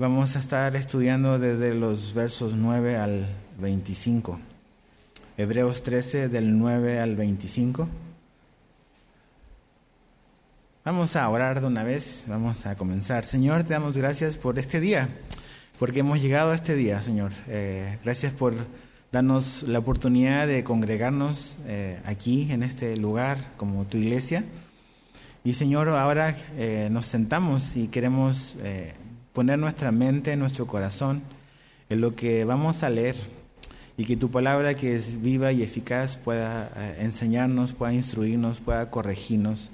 Vamos a estar estudiando desde los versos 9 al 25. Hebreos 13 del 9 al 25. Vamos a orar de una vez, vamos a comenzar. Señor, te damos gracias por este día, porque hemos llegado a este día, Señor. Eh, gracias por darnos la oportunidad de congregarnos eh, aquí, en este lugar, como tu iglesia. Y Señor, ahora eh, nos sentamos y queremos poner nuestra mente, nuestro corazón en lo que vamos a leer y que tu palabra que es viva y eficaz pueda enseñarnos, pueda instruirnos, pueda corregirnos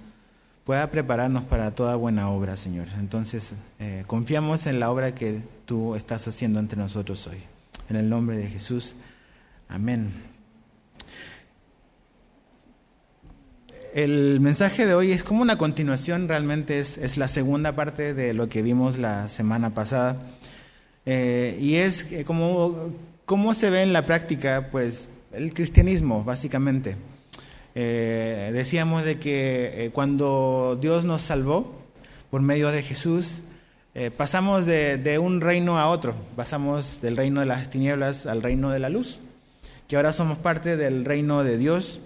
pueda prepararnos para toda buena obra, Señor. Entonces, eh, confiamos en la obra que tú estás haciendo entre nosotros hoy. En el nombre de Jesús. Amén. El mensaje de hoy es como una continuación, realmente es, es la segunda parte de lo que vimos la semana pasada. Eh, y es como cómo se ve en la práctica, pues, el cristianismo, básicamente. Eh, decíamos de que eh, cuando Dios nos salvó por medio de Jesús, eh, pasamos de, un reino a otro, pasamos del reino de las tinieblas al reino de la luz, que ahora somos parte del reino de Dios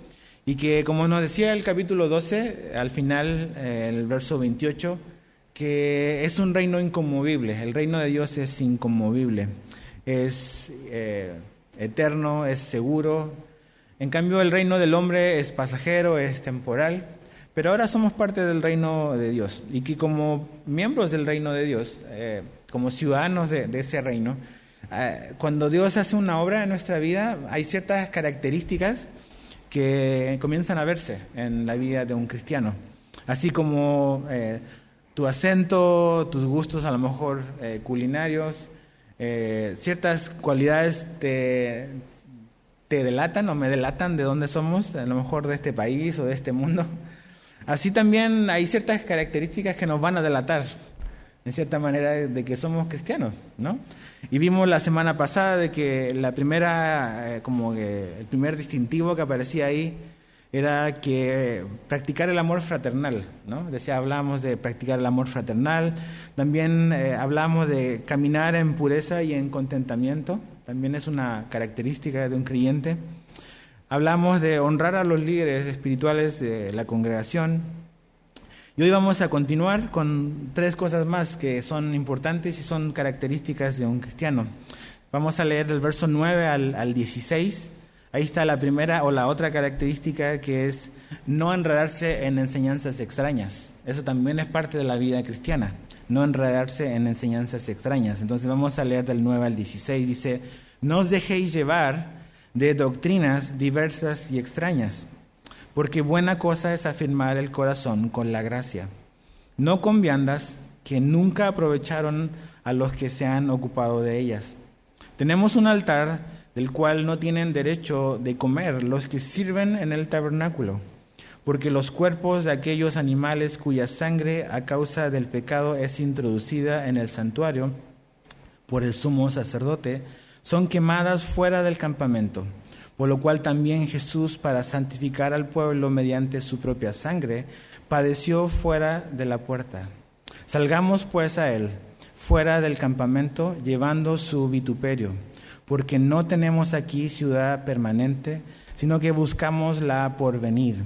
y que como nos decía el capítulo 12, al final, el verso 28, que es un reino inconmovible, el reino de Dios es inconmovible, es eterno, es seguro, en cambio, el reino del hombre es pasajero, es temporal, pero ahora somos parte del reino de Dios. Y que como miembros del reino de Dios, eh, como ciudadanos de, ese reino, eh, cuando Dios hace una obra en nuestra vida, hay ciertas características que comienzan a verse en la vida de un cristiano. Así como eh, tu acento, tus gustos a lo mejor culinarios, ciertas cualidades te, te delatan o me delatan de dónde somos, a lo mejor de este país o de este mundo. Así también hay ciertas características que nos van a delatar, en cierta manera, de que somos cristianos, ¿no? Y vimos la semana pasada de que la primera, eh, como que el primer distintivo que aparecía ahí era que practicar el amor fraternal, ¿no? Decía, hablamos de practicar el amor fraternal, también eh, hablamos de caminar en pureza y en contentamiento, también es una característica de un creyente. Hablamos de honrar a los líderes espirituales de la congregación. Y hoy vamos a continuar con tres cosas más que son importantes y son características de un cristiano. Vamos a leer del verso 9 al, al 16. Ahí está la primera o la otra característica que es no enredarse en enseñanzas extrañas. Eso también es parte de la vida cristiana no enredarse en enseñanzas extrañas. Entonces vamos a leer del 9 al 16. Dice, no os dejéis llevar de doctrinas diversas y extrañas, porque buena cosa es afirmar el corazón con la gracia, no con viandas que nunca aprovecharon a los que se han ocupado de ellas. Tenemos un altar del cual no tienen derecho de comer los que sirven en el tabernáculo porque los cuerpos de aquellos animales cuya sangre a causa del pecado es introducida en el santuario por el sumo sacerdote, son quemadas fuera del campamento, por lo cual también Jesús, para santificar al pueblo mediante su propia sangre, padeció fuera de la puerta. Salgamos pues a él, fuera del campamento, llevando su vituperio, porque no tenemos aquí ciudad permanente, sino que buscamos la porvenir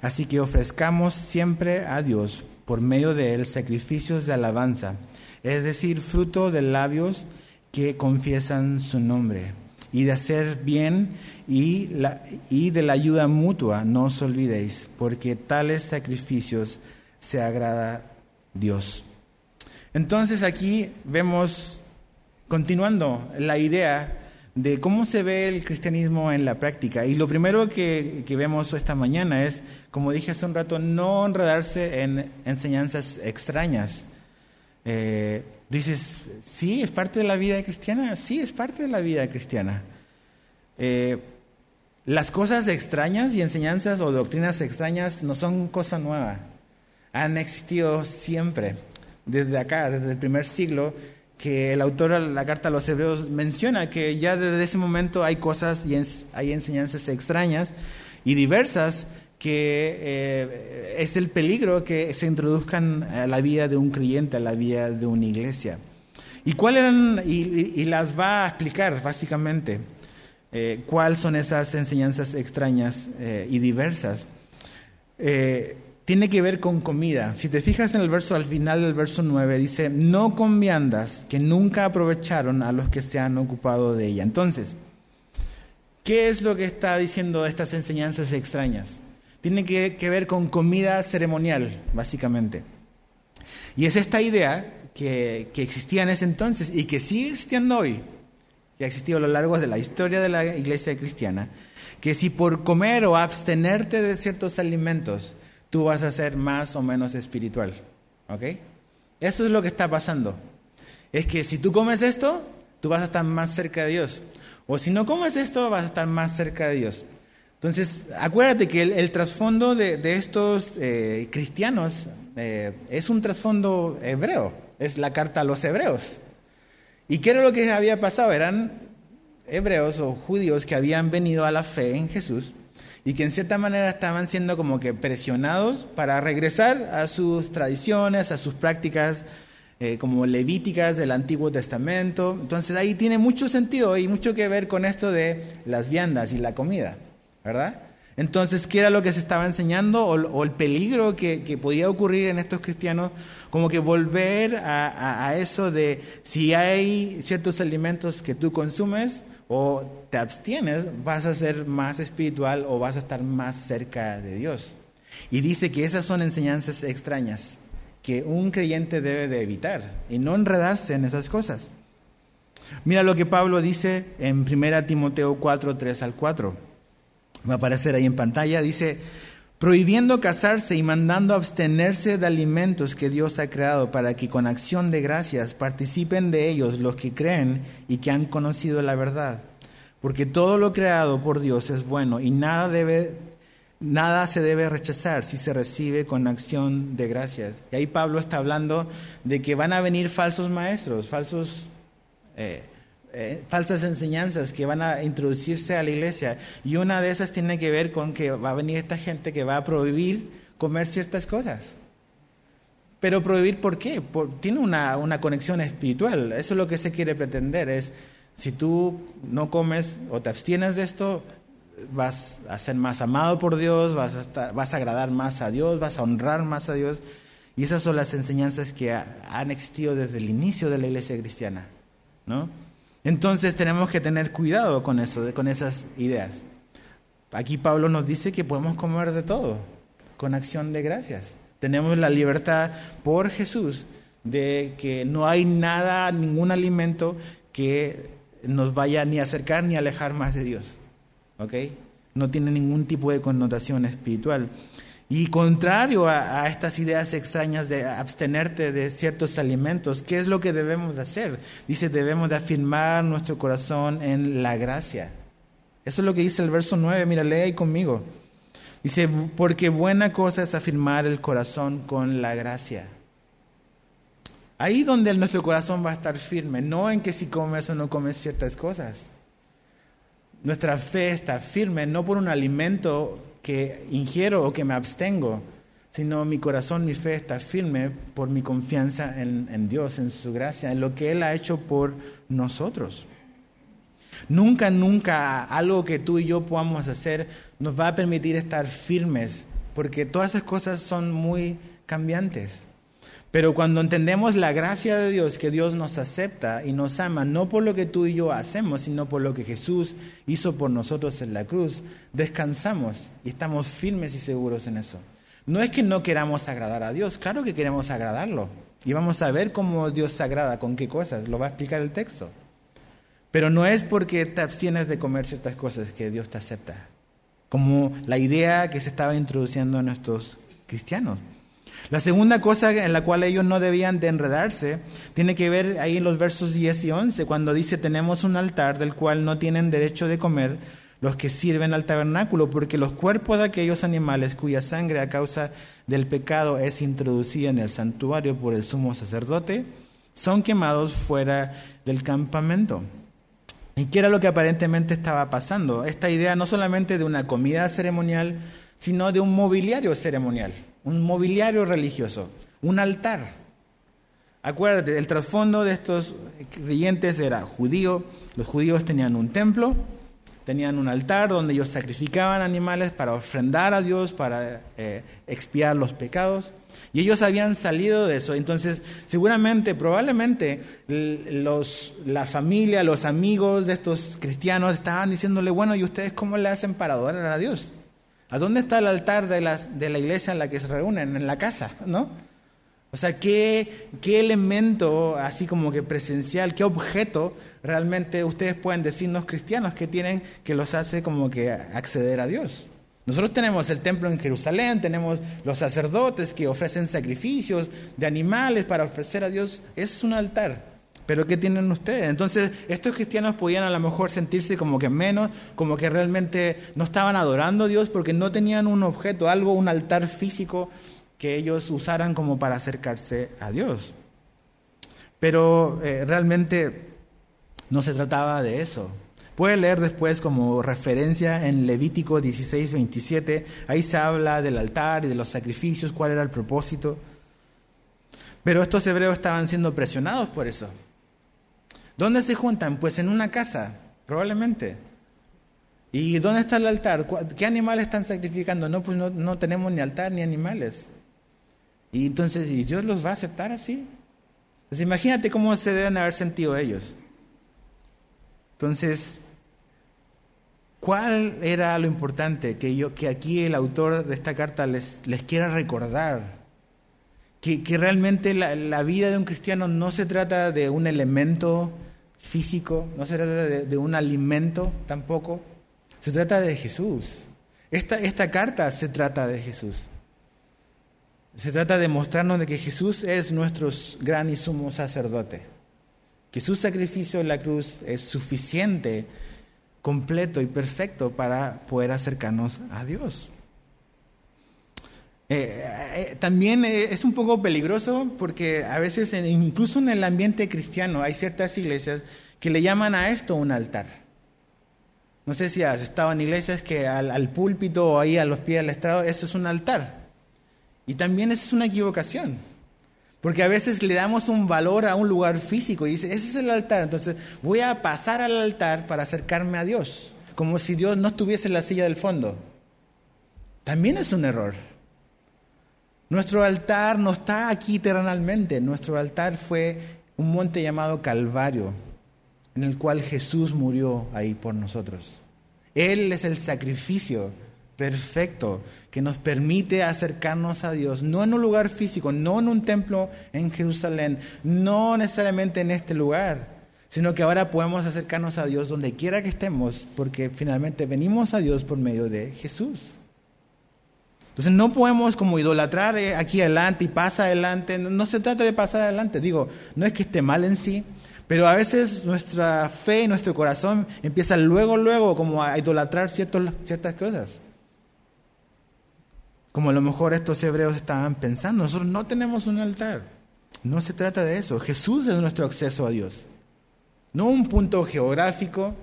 Así que ofrezcamos siempre a Dios por medio de él sacrificios de alabanza, es decir, fruto de labios que confiesan su nombre. Y de hacer bien y, y de la ayuda mutua no os olvidéis, porque tales sacrificios se agrada Dios. Entonces aquí vemos, continuando la idea de cómo se ve el cristianismo en la práctica. Y lo primero que, vemos esta mañana es, como dije hace un rato, no enredarse en enseñanzas extrañas. Eh, dices, sí, es parte de la vida cristiana, sí, es parte de la vida cristiana. Eh, las cosas extrañas y enseñanzas o doctrinas extrañas no son cosa nueva, han existido siempre, desde acá, desde el primer siglo que el autor de la carta a los hebreos menciona que ya desde ese momento hay cosas y hay enseñanzas extrañas y diversas que eh, es el peligro que se introduzcan a la vida de un creyente, a la vida de una iglesia. ¿Y cuál eran? Y, las va a explicar básicamente eh, cuáles son esas enseñanzas extrañas eh, y diversas. Tiene que ver con comida. Si te fijas en el verso al final del verso 9, dice, no con viandas que nunca aprovecharon a los que se han ocupado de ella. Entonces, ¿qué es lo que está diciendo estas enseñanzas extrañas? Tiene que, que ver con comida ceremonial, básicamente. Y es esta idea que, existía en ese entonces y que sigue existiendo hoy, que ha existido a lo largo de la historia de la iglesia cristiana, que si por comer o abstenerte de ciertos alimentos, tú vas a ser más o menos espiritual. ¿Ok? Eso es lo que está pasando. Es que si tú comes esto, tú vas a estar más cerca de Dios. O si no comes esto, vas a estar más cerca de Dios. Entonces, acuérdate que el, trasfondo de, estos eh, cristianos eh, es un trasfondo hebreo es la carta a los hebreos. ¿Y qué era lo que había pasado? Eran hebreos o judíos que habían venido a la fe en Jesús y que en cierta manera estaban siendo como que presionados para regresar a sus tradiciones, a sus prácticas eh, como levíticas del Antiguo Testamento. Entonces ahí tiene mucho sentido y mucho que ver con esto de las viandas y la comida, ¿verdad? Entonces, ¿qué era lo que se estaba enseñando o, el peligro que, podía ocurrir en estos cristianos? Como que volver a, eso de si hay ciertos alimentos que tú consumes o te abstienes, vas a ser más espiritual o vas a estar más cerca de Dios. Y dice que esas son enseñanzas extrañas que un creyente debe de evitar y no enredarse en esas cosas. Mira lo que Pablo dice en 1 Timoteo 4, 3 al 4 va a aparecer ahí en pantalla, dice, prohibiendo casarse y mandando abstenerse de alimentos que Dios ha creado para que con acción de gracias participen de ellos los que creen y que han conocido la verdad. Porque todo lo creado por Dios es bueno y nada debe nada se debe rechazar si se recibe con acción de gracias. Y ahí Pablo está hablando de que van a venir falsos maestros, falsos eh, eh, falsas enseñanzas que van a introducirse a la iglesia. Y una de esas tiene que ver con que va a venir esta gente que va a prohibir comer ciertas cosas. Pero prohibir por qué? tiene una, una conexión espiritual. Eso es lo que se quiere pretender. Es, si tú no comes o te abstienes de esto, vas a ser más amado por Dios, vas a, vas a agradar más a Dios, vas a honrar más a Dios. Y esas son las enseñanzas que han existido desde el inicio de la iglesia cristiana. ¿no? Entonces tenemos que tener cuidado con eso, con esas ideas. Aquí Pablo nos dice que podemos comer de todo, con acción de gracias. Tenemos la libertad por Jesús de que no hay nada, ningún alimento que nos vaya ni a acercar ni a alejar más de Dios. ¿Ok? No tiene ningún tipo de connotación espiritual. Y contrario a, estas ideas extrañas de abstenerte de ciertos alimentos, ¿qué es lo que debemos de hacer? Dice, debemos de afirmar nuestro corazón en la gracia. Eso es lo que dice el verso 9, mira, lee ahí conmigo. Dice, porque buena cosa es afirmar el corazón con la gracia. Ahí donde nuestro corazón va a estar firme, no en que si comes o no comes ciertas cosas. Nuestra fe está firme no por un alimento que ingiero o que me abstengo, sino mi corazón, mi fe está firme por mi confianza en, Dios, en su gracia, en lo que Él ha hecho por nosotros. Nunca, nunca algo que tú y yo podamos hacer nos va a permitir estar firmes, porque todas esas cosas son muy cambiantes. Pero cuando entendemos la gracia de Dios, que Dios nos acepta y nos ama, no por lo que tú y yo hacemos, sino por lo que Jesús hizo por nosotros en la cruz, descansamos y estamos firmes y seguros en eso. No es que no queramos agradar a Dios, claro que queremos agradarlo. Y vamos a ver cómo Dios se agrada, con qué cosas, lo va a explicar el texto. Pero no es porque te abstienes de comer ciertas cosas que Dios te acepta, como la idea que se estaba introduciendo en nuestros cristianos. La segunda cosa en la cual ellos no debían de enredarse tiene que ver ahí en los versos 10 y 11, cuando dice tenemos un altar del cual no tienen derecho de comer los que sirven al tabernáculo, porque los cuerpos de aquellos animales cuya sangre a causa del pecado es introducida en el santuario por el sumo sacerdote, son quemados fuera del campamento. ¿Y qué era lo que aparentemente estaba pasando? Esta idea no solamente de una comida ceremonial, sino de un mobiliario ceremonial un mobiliario religioso, un altar. Acuérdate, el trasfondo de estos creyentes era judío, los judíos tenían un templo, tenían un altar donde ellos sacrificaban animales para ofrendar a Dios, para eh, expiar los pecados. Y ellos habían salido de eso. Entonces, seguramente, probablemente, los, la familia, los amigos de estos cristianos estaban diciéndole, bueno, ¿y ustedes cómo le hacen para adorar a Dios? ¿A dónde está el altar de, de la iglesia en la que se reúnen? En la casa, ¿no? O sea, ¿qué, ¿qué elemento, así como que presencial, qué objeto realmente ustedes pueden decirnos cristianos que tienen que los hace como que acceder a Dios? Nosotros tenemos el templo en Jerusalén, tenemos los sacerdotes que ofrecen sacrificios de animales para ofrecer a Dios. Es un altar. Pero ¿qué tienen ustedes? Entonces, estos cristianos podían a lo mejor sentirse como que menos, como que realmente no estaban adorando a Dios porque no tenían un objeto, algo, un altar físico que ellos usaran como para acercarse a Dios. Pero eh, realmente no se trataba de eso. Puede leer después como referencia en Levítico 16, 27. Ahí se habla del altar y de los sacrificios, cuál era el propósito. Pero estos hebreos estaban siendo presionados por eso. ¿Dónde se juntan? Pues en una casa, probablemente. ¿Y dónde está el altar? ¿Qué animales están sacrificando? No, pues no, no tenemos ni altar ni animales. Y entonces, ¿y Dios los va a aceptar así? Pues imagínate cómo se deben haber sentido ellos. Entonces, ¿cuál era lo importante que, yo, que aquí el autor de esta carta les, les quiera recordar? Que, realmente la, vida de un cristiano no se trata de un elemento físico, no se trata de, un alimento tampoco, se trata de Jesús. Esta, esta carta se trata de Jesús. Se trata de mostrarnos de que Jesús es nuestro gran y sumo sacerdote que su sacrificio en la cruz es suficiente, completo y perfecto para poder acercarnos a Dios. Eh, eh, también es un poco peligroso porque a veces, incluso en el ambiente cristiano, hay ciertas iglesias que le llaman a esto un altar. No sé si has estado en iglesias que al, al púlpito o ahí a los pies del estrado, eso es un altar. Y también es una equivocación. Porque a veces le damos un valor a un lugar físico y dice, ese es el altar, entonces voy a pasar al altar para acercarme a Dios, como si Dios no estuviese en la silla del fondo. También es un error. Nuestro altar no está aquí eternamente, nuestro altar fue un monte llamado Calvario, en el cual Jesús murió ahí por nosotros. Él es el sacrificio perfecto que nos permite acercarnos a Dios, no en un lugar físico, no en un templo en Jerusalén, no necesariamente en este lugar, sino que ahora podemos acercarnos a Dios donde quiera que estemos, porque finalmente venimos a Dios por medio de Jesús. Entonces no podemos como idolatrar eh, aquí adelante y pasa adelante, no se trata de pasar adelante, digo, no es que esté mal en sí, pero a veces nuestra fe y nuestro corazón empieza luego, luego como a idolatrar ciertas cosas. Como a lo mejor estos hebreos estaban pensando, nosotros no tenemos un altar. No se trata de eso. Jesús es nuestro acceso a Dios. No un punto geográfico,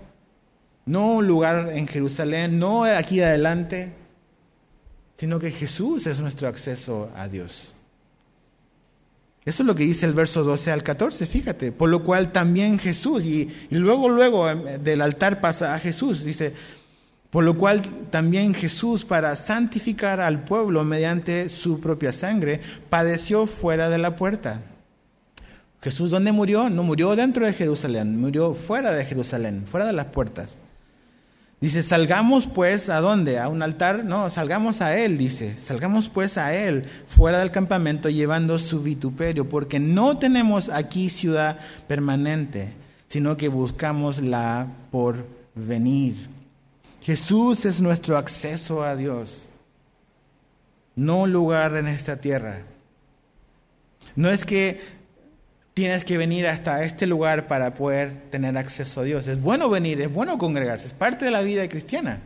no un lugar en Jerusalén, no aquí adelante, sino que Jesús es nuestro acceso a Dios. Eso es lo que dice el verso 12 al 14, fíjate. Por lo cual también Jesús, y, luego, luego eh, del altar pasa a Jesús, dice, por lo cual también Jesús, para santificar al pueblo mediante su propia sangre, padeció fuera de la puerta. Jesús, ¿dónde murió? No murió dentro de Jerusalén, murió fuera de Jerusalén, fuera de las puertas. Dice, salgamos pues a dónde? A un altar. No, salgamos a Él, dice. Salgamos pues a Él, fuera del campamento, llevando su vituperio, porque no tenemos aquí ciudad permanente, sino que buscamos la por venir. Jesús es nuestro acceso a Dios, no lugar en esta tierra. No es que tienes que venir hasta este lugar para poder tener acceso a Dios. Es bueno venir, es bueno congregarse, es parte de la vida cristiana.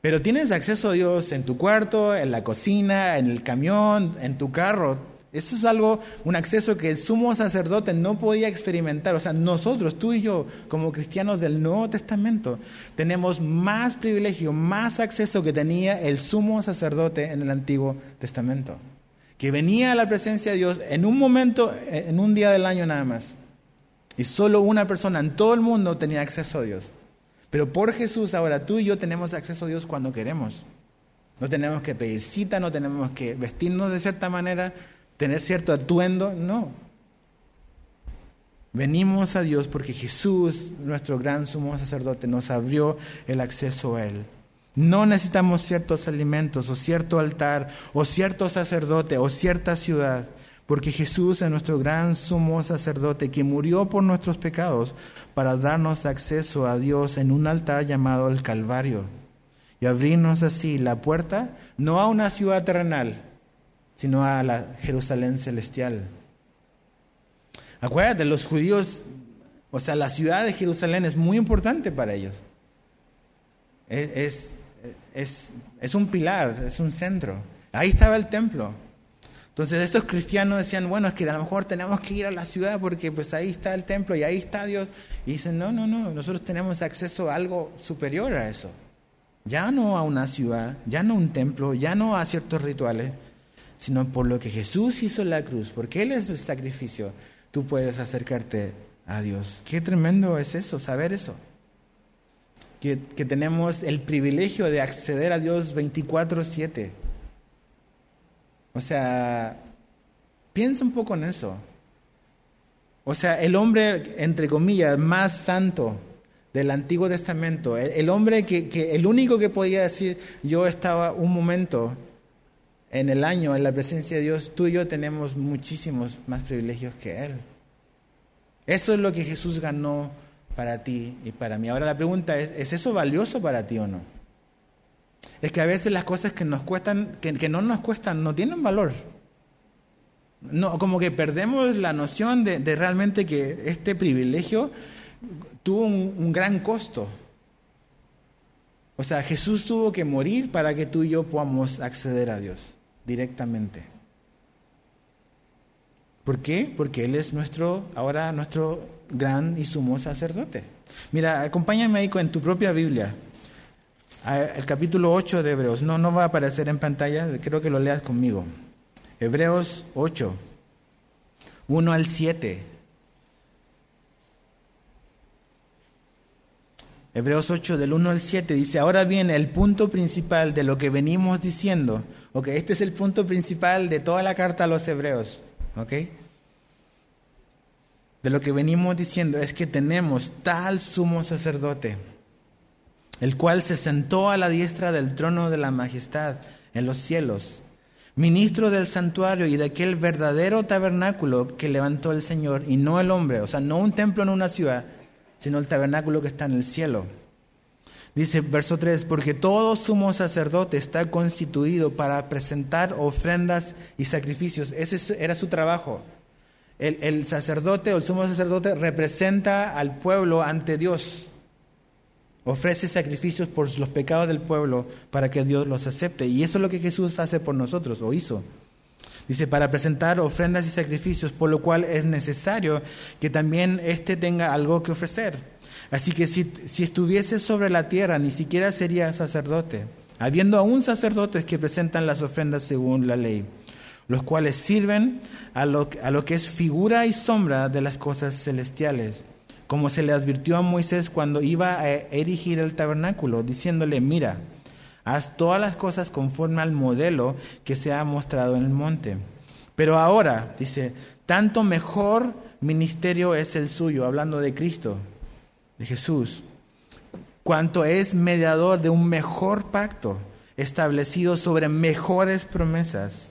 Pero tienes acceso a Dios en tu cuarto, en la cocina, en el camión, en tu carro. Eso es algo, un acceso que el sumo sacerdote no podía experimentar. O sea, nosotros, tú y yo, como cristianos del Nuevo Testamento, tenemos más privilegio, más acceso que tenía el sumo sacerdote en el Antiguo Testamento. Que venía a la presencia de Dios en un momento, en un día del año nada más. Y solo una persona en todo el mundo tenía acceso a Dios. Pero por Jesús ahora tú y yo tenemos acceso a Dios cuando queremos. No tenemos que pedir cita, no tenemos que vestirnos de cierta manera, tener cierto atuendo, no. Venimos a Dios porque Jesús, nuestro gran sumo sacerdote, nos abrió el acceso a Él. No necesitamos ciertos alimentos o cierto altar o cierto sacerdote o cierta ciudad, porque Jesús es nuestro gran sumo sacerdote que murió por nuestros pecados para darnos acceso a Dios en un altar llamado el Calvario y abrirnos así la puerta no a una ciudad terrenal, sino a la Jerusalén celestial. Acuérdate, los judíos, o sea, la ciudad de Jerusalén es muy importante para ellos. Es, es, un pilar, es un centro. Ahí estaba el templo. Entonces estos cristianos decían, bueno, es que a lo mejor tenemos que ir a la ciudad porque pues ahí está el templo y ahí está Dios. Y dicen, no, no, no, nosotros tenemos acceso a algo superior a eso. Ya no a una ciudad, ya no a un templo, ya no a ciertos rituales, sino por lo que Jesús hizo en la cruz, porque Él es el sacrificio tú puedes acercarte a Dios. Qué tremendo es eso, saber eso. Que, tenemos el privilegio de acceder a Dios 24/7. O sea, piensa un poco en eso. O sea, el hombre, entre comillas, más santo del Antiguo Testamento, el, hombre que, que, el único que podía decir, yo estaba un momento en el año en la presencia de Dios, tú y yo tenemos muchísimos más privilegios que Él. Eso es lo que Jesús ganó para ti y para mí. Ahora la pregunta es, ¿es eso valioso para ti o no? Es que a veces las cosas que nos cuestan, que, no nos cuestan, no tienen valor. No, como que perdemos la noción de, realmente que este privilegio tuvo un gran costo. O sea, Jesús tuvo que morir para que tú y yo podamos acceder a Dios directamente. ¿Por qué? Porque Él es nuestro, ahora nuestro gran y sumo sacerdote. Mira, acompáñame ahí en tu propia Biblia, el capítulo 8 de Hebreos. No, no va a aparecer en pantalla, creo que lo leas conmigo. Hebreos 8, 1 al 7. Hebreos 8 del 1 al 7 dice, ahora bien, el punto principal de lo que venimos diciendo, ok, este es el punto principal de toda la carta a los hebreos, ok, de lo que venimos diciendo es que tenemos tal sumo sacerdote, el cual se sentó a la diestra del trono de la majestad en los cielos, ministro del santuario y de aquel verdadero tabernáculo que levantó el Señor y no el hombre, o sea, no un templo en una ciudad, sino el tabernáculo que está en el cielo. Dice verso 3, porque todo sumo sacerdote está constituido para presentar ofrendas y sacrificios. Ese era su trabajo. El, sacerdote o el sumo sacerdote representa al pueblo ante Dios. Ofrece sacrificios por los pecados del pueblo para que Dios los acepte. Y eso es lo que Jesús hace por nosotros, o hizo. Dice, para presentar ofrendas y sacrificios, por lo cual es necesario que también éste tenga algo que ofrecer. Así que si, si estuviese sobre la tierra, ni siquiera sería sacerdote, habiendo aún sacerdotes que presentan las ofrendas según la ley, los cuales sirven a lo, a lo que es figura y sombra de las cosas celestiales, como se le advirtió a Moisés cuando iba a erigir el tabernáculo, diciéndole, mira, Haz todas las cosas conforme al modelo que se ha mostrado en el monte. Pero ahora, dice, tanto mejor ministerio es el suyo, hablando de Cristo, de Jesús, cuanto es mediador de un mejor pacto establecido sobre mejores promesas.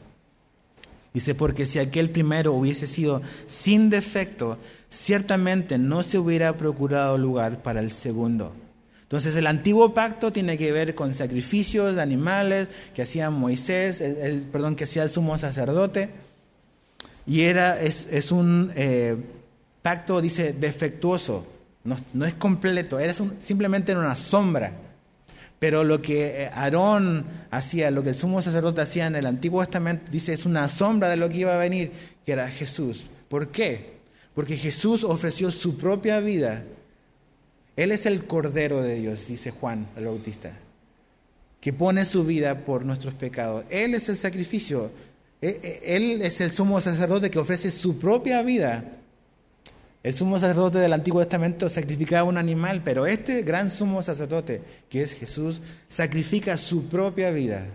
Dice, porque si aquel primero hubiese sido sin defecto, ciertamente no se hubiera procurado lugar para el segundo. Entonces el antiguo pacto tiene que ver con sacrificios de animales que hacía Moisés, el, perdón, que hacía el sumo sacerdote. Y era, es, un eh, pacto, dice, defectuoso, no, es completo, era simplemente una sombra. Pero lo que eh, Aarón hacía, lo que el sumo sacerdote hacía en el Antiguo Testamento, dice, es una sombra de lo que iba a venir, que era Jesús. ¿Por qué? Porque Jesús ofreció su propia vida él es el Cordero de Dios, dice Juan el Bautista, que pone su vida por nuestros pecados. Él es el sacrificio. E, e, él es el sumo sacerdote que ofrece su propia vida El sumo sacerdote del Antiguo Testamento sacrificaba un animal, pero este gran sumo sacerdote, que es Jesús, sacrifica su propia vida,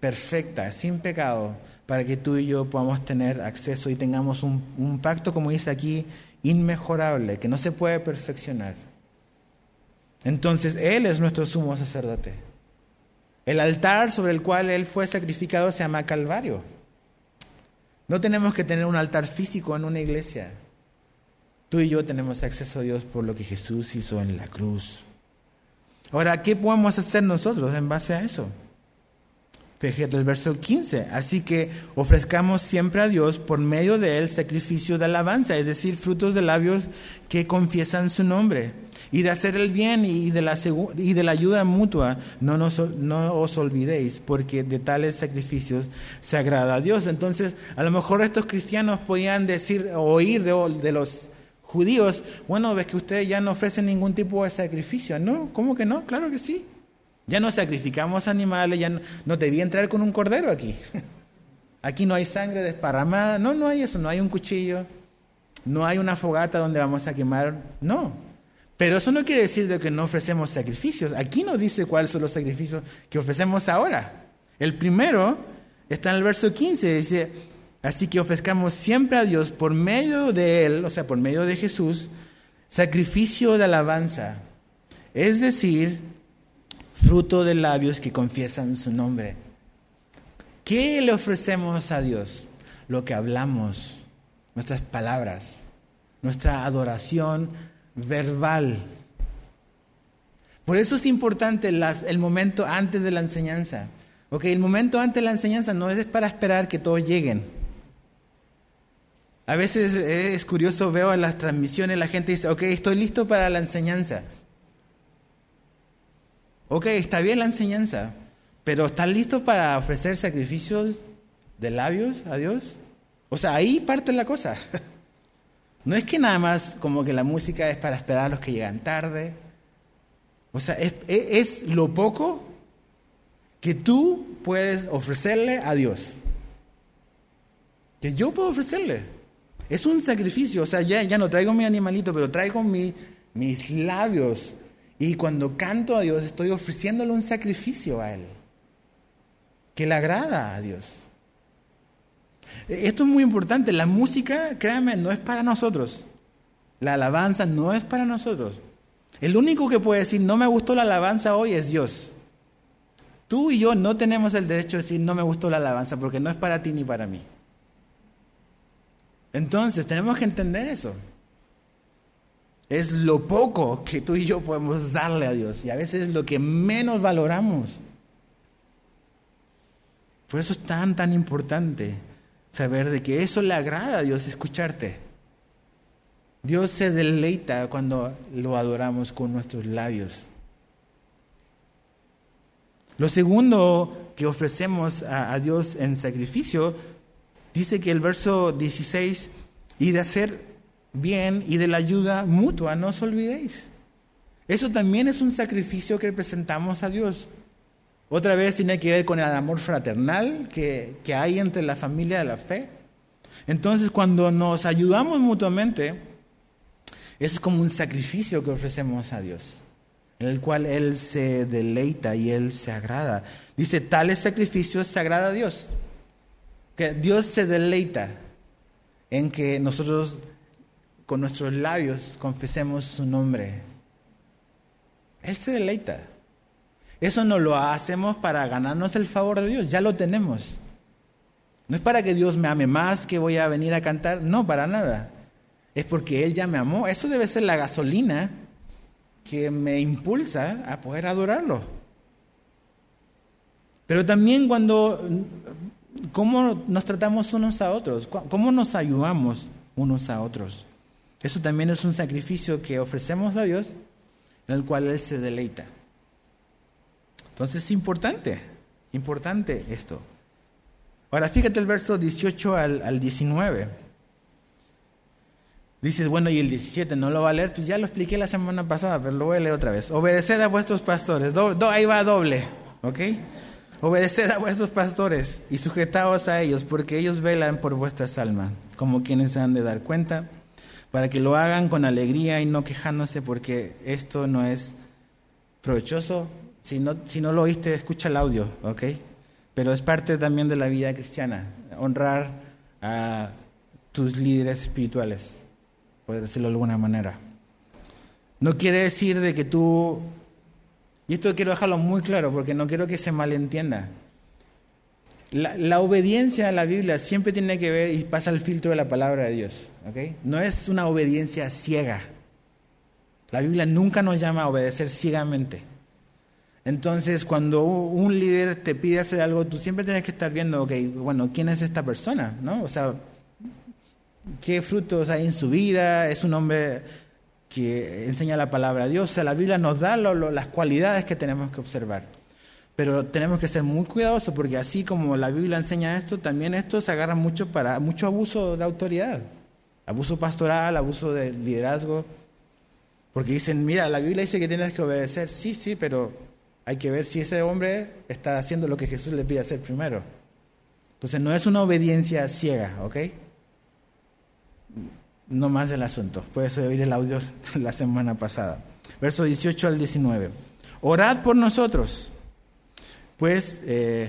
perfecta, sin pecado, para que tú y yo podamos tener acceso y tengamos un, un pacto, como dice aquí, inmejorable, que no se puede perfeccionar. Entonces, Él es nuestro sumo sacerdote. El altar sobre el cual Él fue sacrificado se llama Calvario. No tenemos que tener un altar físico en una iglesia. Tú y yo tenemos acceso a Dios por lo que Jesús hizo en la cruz. Ahora, ¿qué podemos hacer nosotros en base a eso? Fíjate el verso 15. Así que ofrezcamos siempre a Dios por medio de él sacrificio de alabanza, es decir, frutos de labios que confiesan su nombre. Y de hacer el bien y de la, y de la ayuda mutua, no, no os olvidéis, porque de tales sacrificios se agrada a Dios. Entonces, a lo mejor estos cristianos podían decir, oír de los judíos, bueno, ves que ustedes ya no ofrecen ningún tipo de sacrificio. No, ¿cómo que no? Claro que sí. Ya no sacrificamos animales, ya no, no debía entrar con un cordero aquí. Aquí no hay sangre desparramada, no, no hay eso, no hay un cuchillo, no hay una fogata donde vamos a quemar, no. Pero eso no quiere decir de que no ofrecemos sacrificios. Aquí no dice cuáles son los sacrificios que ofrecemos ahora. El primero está en el verso 15, dice, Así que ofrezcamos siempre a Dios por medio de Él, o sea, por medio de Jesús, sacrificio de alabanza, es decir, fruto de labios que confiesan su nombre. ¿Qué le ofrecemos a Dios? Lo que hablamos, nuestras palabras, nuestra adoración verbal. Por eso es importante el momento antes de la enseñanza. Ok, el momento antes de la enseñanza no es para esperar que todos lleguen. A veces es curioso, veo en las transmisiones la gente dice, ok, estoy listo para la enseñanza. Ok, está bien la enseñanza, pero ¿están listos para ofrecer sacrificios de labios a Dios? O sea, ahí parte la cosa. No es que nada más como que la música es para esperar a los que llegan tarde. O sea, es, es lo poco que tú puedes ofrecerle a Dios. Que yo puedo ofrecerle. Es un sacrificio, o sea, ya, ya no traigo mi animalito, pero traigo mis labios. Y cuando canto a Dios, estoy ofreciéndole un sacrificio a Él, que le agrada a Dios. Esto es muy importante, la música, créanme, no es para nosotros. La alabanza no es para nosotros. El único que puede decir, no me gustó la alabanza hoy es Dios. Tú y yo no tenemos el derecho de decir, no me gustó la alabanza, porque no es para ti ni para mí. Entonces, tenemos que entender eso. Es lo poco que tú y yo podemos darle a Dios y a veces es lo que menos valoramos. Por eso es tan, tan importante saber de que eso le agrada a Dios escucharte. Dios se deleita cuando lo adoramos con nuestros labios. Lo segundo que ofrecemos a, a Dios en sacrificio Dice que el verso 16, y de hacer bien y de la ayuda mutua, no os olvidéis. Eso también es un sacrificio que presentamos a Dios. Otra vez tiene que ver con el amor fraternal que, que hay entre la familia de la fe. Entonces, cuando nos ayudamos mutuamente, es como un sacrificio que ofrecemos a Dios, en el cual Él se deleita y Él se agrada. Dice, tales sacrificios se agrada a Dios. Que Dios se deleita en que nosotros con nuestros labios confesemos su nombre. Él se deleita. Eso no lo hacemos para ganarnos el favor de Dios, ya lo tenemos. No es para que Dios me ame más que voy a venir a cantar, no, para nada. Es porque Él ya me amó. Eso debe ser la gasolina que me impulsa a poder adorarlo. Pero también cuando cómo nos tratamos unos a otros, cómo nos ayudamos unos a otros. Eso también es un sacrificio que ofrecemos a Dios, en el cual Él se deleita. Entonces es importante, importante esto. Ahora fíjate el verso 18 al, al 19. Dices, bueno, y el 17 no lo va a leer, pues ya lo expliqué la semana pasada, pero lo voy a leer otra vez. Obedeced a vuestros pastores, ahí va doble, ¿ok? Obedeced a vuestros pastores y sujetaos a ellos, porque ellos velan por vuestras almas, como quienes han de dar cuenta, para que lo hagan con alegría y no quejándose porque esto no es provechoso. Si no, si no lo oíste, escucha el audio, ¿ok? Pero es parte también de la vida cristiana, honrar a tus líderes espirituales, por decirlo de alguna manera. No quiere decir de que tú, y esto quiero dejarlo muy claro porque no quiero que se malentienda. La, la, obediencia a la Biblia siempre tiene que ver y pasa el filtro de la palabra de Dios. No es una obediencia ciega. La Biblia nunca nos llama a obedecer ciegamente. Entonces, cuando un líder te pide hacer algo, tú siempre tienes que estar viendo, ok, bueno, ¿quién es esta persona? ¿No? O sea, ¿qué frutos hay en su vida? ¿Es un hombre que enseña la palabra de Dios? O sea, la Biblia nos da las cualidades que tenemos que observar. Pero tenemos que ser muy cuidadosos porque así como la Biblia enseña esto, también esto se agarra mucho para mucho abuso de autoridad, abuso pastoral, abuso de liderazgo. Porque dicen, mira, la Biblia dice que tienes que obedecer, sí, sí, pero hay que ver si ese hombre está haciendo lo que Jesús le pide hacer primero. Entonces no es una obediencia ciega, ¿ok? No más del asunto. Puedes oír el audio la semana pasada. Verso 18 al 19. Orad por nosotros, pues eh,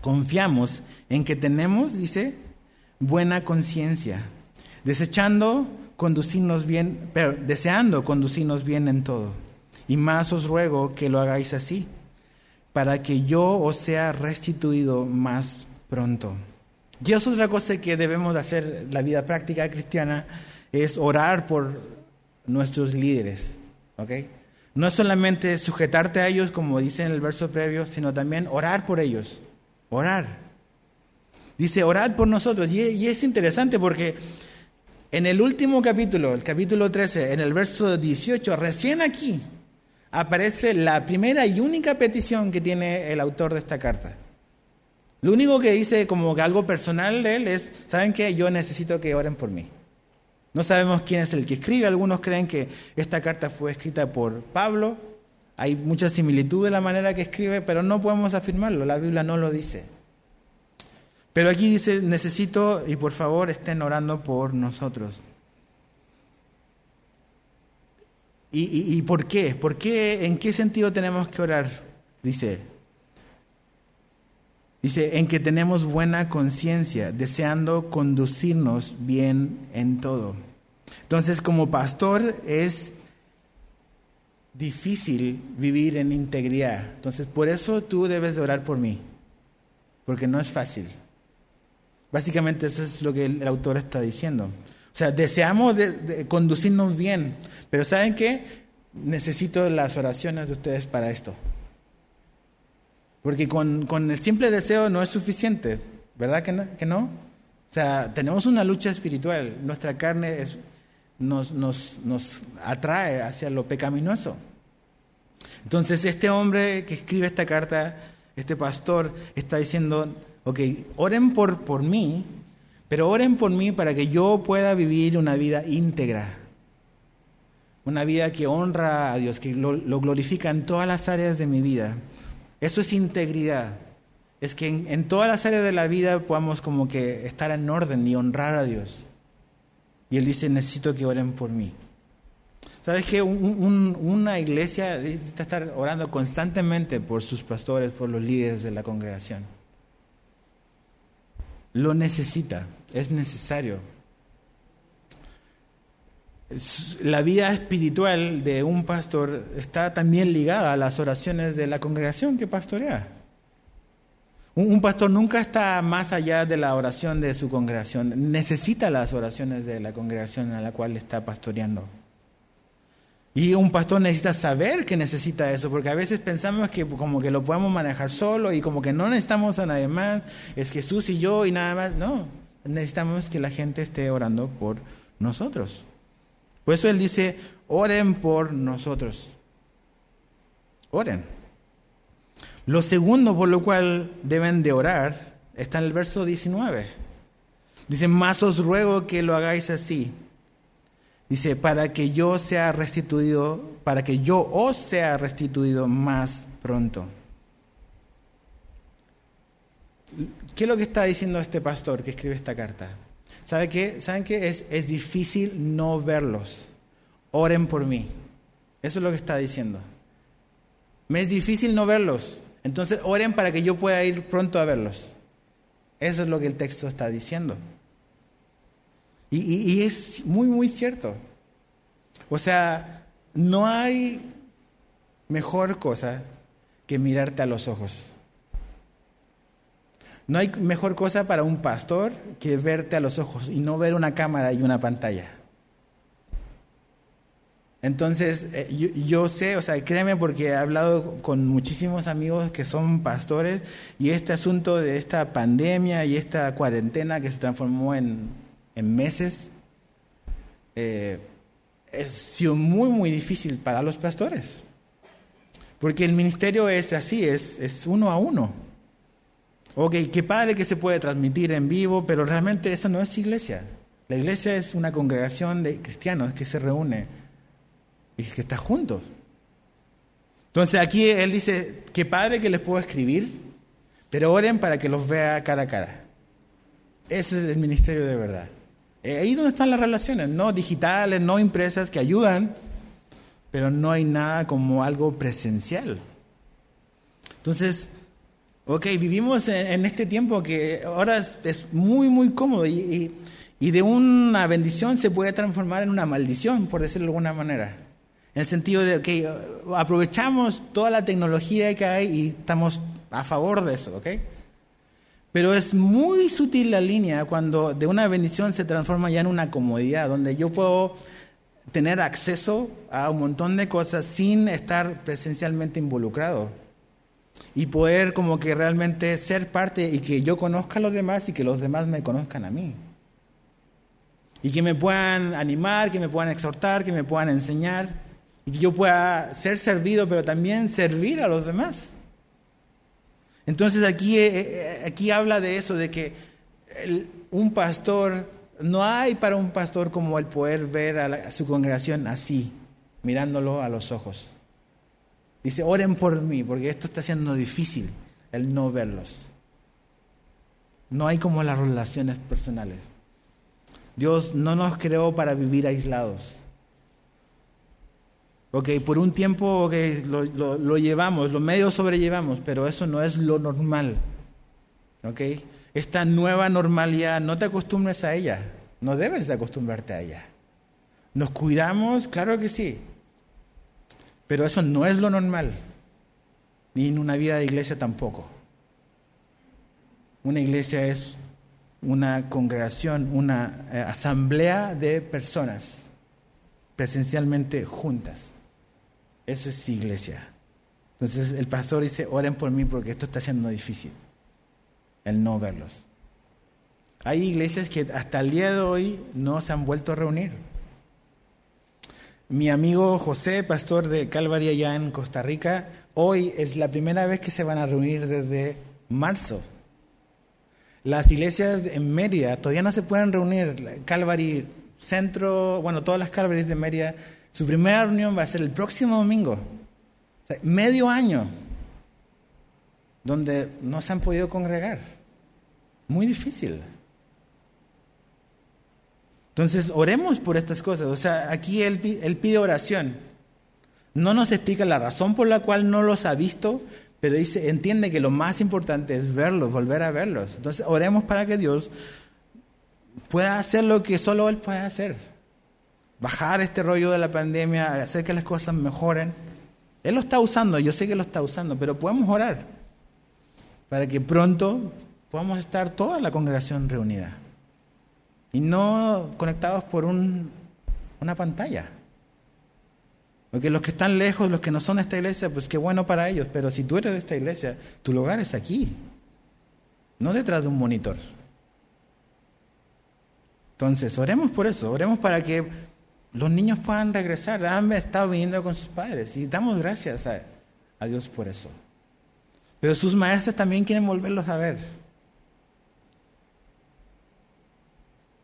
confiamos en que tenemos, dice, buena conciencia, desechando conducirnos bien, pero deseando conducirnos bien en todo. Y más os ruego que lo hagáis así, para que yo os sea restituido más pronto. Y es otra cosa que debemos de hacer la vida práctica cristiana, es orar por nuestros líderes. ¿okay? No solamente sujetarte a ellos, como dice en el verso previo, sino también orar por ellos. Orar. Dice, orad por nosotros. Y, es interesante porque en el último capítulo, el capítulo 13, en el verso 18, recién aquí, aparece la primera y única petición que tiene el autor de esta carta. Lo único que dice como que algo personal de él es, ¿saben qué? Yo necesito que oren por mí. No sabemos quién es el que escribe, algunos creen que esta carta fue escrita por Pablo, hay mucha similitud en la manera que escribe, pero no podemos afirmarlo, la Biblia no lo dice. Pero aquí dice, necesito y por favor estén orando por nosotros. ¿Y, y, por qué? ¿Por qué? ¿En qué sentido tenemos que orar? Dice, dice, en que tenemos buena conciencia, deseando conducirnos bien en todo. Entonces, como pastor es difícil vivir en integridad. Entonces, por eso tú debes de orar por mí, porque no es fácil. Básicamente eso es lo que el, autor está diciendo. O sea, deseamos conducirnos bien, pero ¿saben qué? Necesito las oraciones de ustedes para esto. Porque con, con el simple deseo no es suficiente, ¿verdad que no? O sea, tenemos una lucha espiritual, nuestra carne nos, nos, nos atrae hacia lo pecaminoso. Entonces, este hombre que escribe esta carta, este pastor, está diciendo, ok, oren por, por mí, pero oren por mí para que yo pueda vivir una vida íntegra, una vida que honra a Dios, que lo, glorifica en todas las áreas de mi vida. Eso es integridad. Es que en, todas las áreas de la vida podamos como que estar en orden y honrar a Dios. Y Él dice, necesito que oren por mí. ¿Sabes que una iglesia necesita estar orando constantemente por sus pastores, por los líderes de la congregación? Lo necesita, es necesario. La vida espiritual de un pastor está también ligada a las oraciones de la congregación que pastorea. Un, pastor nunca está más allá de la oración de su congregación, necesita las oraciones de la congregación a la cual está pastoreando. Y un pastor necesita saber que necesita eso, porque a veces pensamos que como que lo podemos manejar solo y como que no necesitamos a nadie más, es Jesús y yo y nada más. No, necesitamos que la gente esté orando por nosotros. Por eso Él dice, oren por nosotros. Oren. Lo segundo por lo cual deben de orar está en el verso 19. Dice, más os ruego que lo hagáis así Dice, para que yo sea restituido, para que yo os sea restituido más pronto. ¿Qué es lo que está diciendo este pastor que escribe esta carta? ¿Sabe qué? ¿Saben qué? Es, es difícil no verlos. Oren por mí. Eso es lo que está diciendo. Me es difícil no verlos. Entonces oren para que yo pueda ir pronto a verlos. Eso es lo que el texto está diciendo. Y, y es muy, muy cierto. O sea, no hay mejor cosa que mirarte a los ojos. No hay mejor cosa para un pastor que verte a los ojos y no ver una cámara y una pantalla. Entonces, eh, yo, sé, o sea, créeme porque he hablado con muchísimos amigos que son pastores y este asunto de esta pandemia y esta cuarentena que se transformó en, meses, eh, ha sido muy, muy difícil para los pastores. Porque el ministerio es así, es, es uno a uno. Ok, qué padre que se puede transmitir en vivo, pero realmente eso no es iglesia. La iglesia es una congregación de cristianos que se reúne y que está juntos. Entonces aquí él dice, qué padre que les puedo escribir, pero oren para que los vea cara a cara. Ese es el ministerio de verdad. Eh, ahí donde están las relaciones, no digitales, no impresas, que ayudan, pero no hay nada como algo presencial. Entonces, Ok, vivimos en, este tiempo que ahora es, muy, muy cómodo y, de una bendición se puede transformar en una maldición, por decirlo de alguna manera. En el sentido de que aprovechamos toda la tecnología que hay y estamos a favor de eso, ¿ok? Pero es muy sutil la línea cuando de una bendición se transforma ya en una comodidad, donde yo puedo tener acceso a un montón de cosas sin estar presencialmente involucrado y poder como que realmente ser parte y que yo conozca a los demás y que los demás me conozcan a mí. Y que me puedan animar, que me puedan exhortar, que me puedan enseñar y que yo pueda ser servido, pero también servir a los demás. Entonces aquí, eh, eh, aquí habla de eso, de que un pastor, no hay para un pastor como el poder ver a su congregación así, mirándolo a los ojos. Dice, oren por mí, porque esto está siendo difícil, el no verlos. No hay como las relaciones personales. Dios no nos creó para vivir aislados. Ok, por un tiempo lo, llevamos, lo medio sobrellevamos, pero eso no es lo normal. Ok, esta nueva normalidad, no te acostumbres a ella, no debes de acostumbrarte a ella. ¿Nos cuidamos? Claro que sí, pero eso no es lo normal, ni en una vida de iglesia tampoco. Una iglesia es una congregación, una eh, asamblea de personas presencialmente juntas. Eso es iglesia. Entonces el pastor dice, oren por mí porque esto está siendo difícil, el no verlos. Hay iglesias que hasta el día de hoy no se han vuelto a reunir. Mi amigo José, pastor de Calvary allá en Costa Rica, hoy es la primera vez que se van a reunir desde marzo. Las iglesias en Mérida todavía no se pueden reunir. Calvary Centro, bueno, todas las Calvarys de Mérida, su primera reunión va a ser el próximo domingo. medio año donde no se han podido congregar. Muy difícil. Entonces, oremos por estas cosas. O sea, aquí él, pide oración. No nos explica la razón por la cual no los ha visto, pero dice, entiende que lo más importante es verlos, volver a verlos. Entonces, oremos para que Dios pueda hacer lo que solo Él puede hacer. Bajar este rollo de la pandemia, hacer que las cosas mejoren. Él lo está usando, yo sé que lo está usando, pero podemos orar para que pronto podamos estar toda la congregación reunida y no conectados por un, una pantalla. Porque los que están lejos, los que no son de esta iglesia, pues qué bueno para ellos, pero si tú eres de esta iglesia, tu lugar es aquí, no detrás de un monitor. Entonces, oremos por eso, oremos para que los niños puedan regresar. Han estado viniendo con sus padres y damos gracias a, a Dios por eso. Pero sus maestros también quieren volverlos a ver.